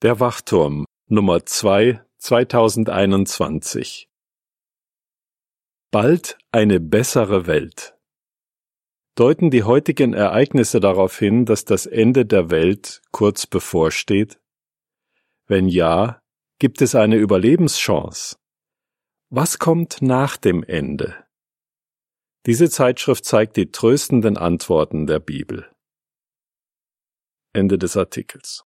Der Wachturm Nummer 2 2021 Bald eine bessere Welt. Deuten die heutigen Ereignisse darauf hin, dass das Ende der Welt kurz bevorsteht? Wenn ja, gibt es eine Überlebenschance? Was kommt nach dem Ende? Diese Zeitschrift zeigt die tröstenden Antworten der Bibel. Ende des Artikels.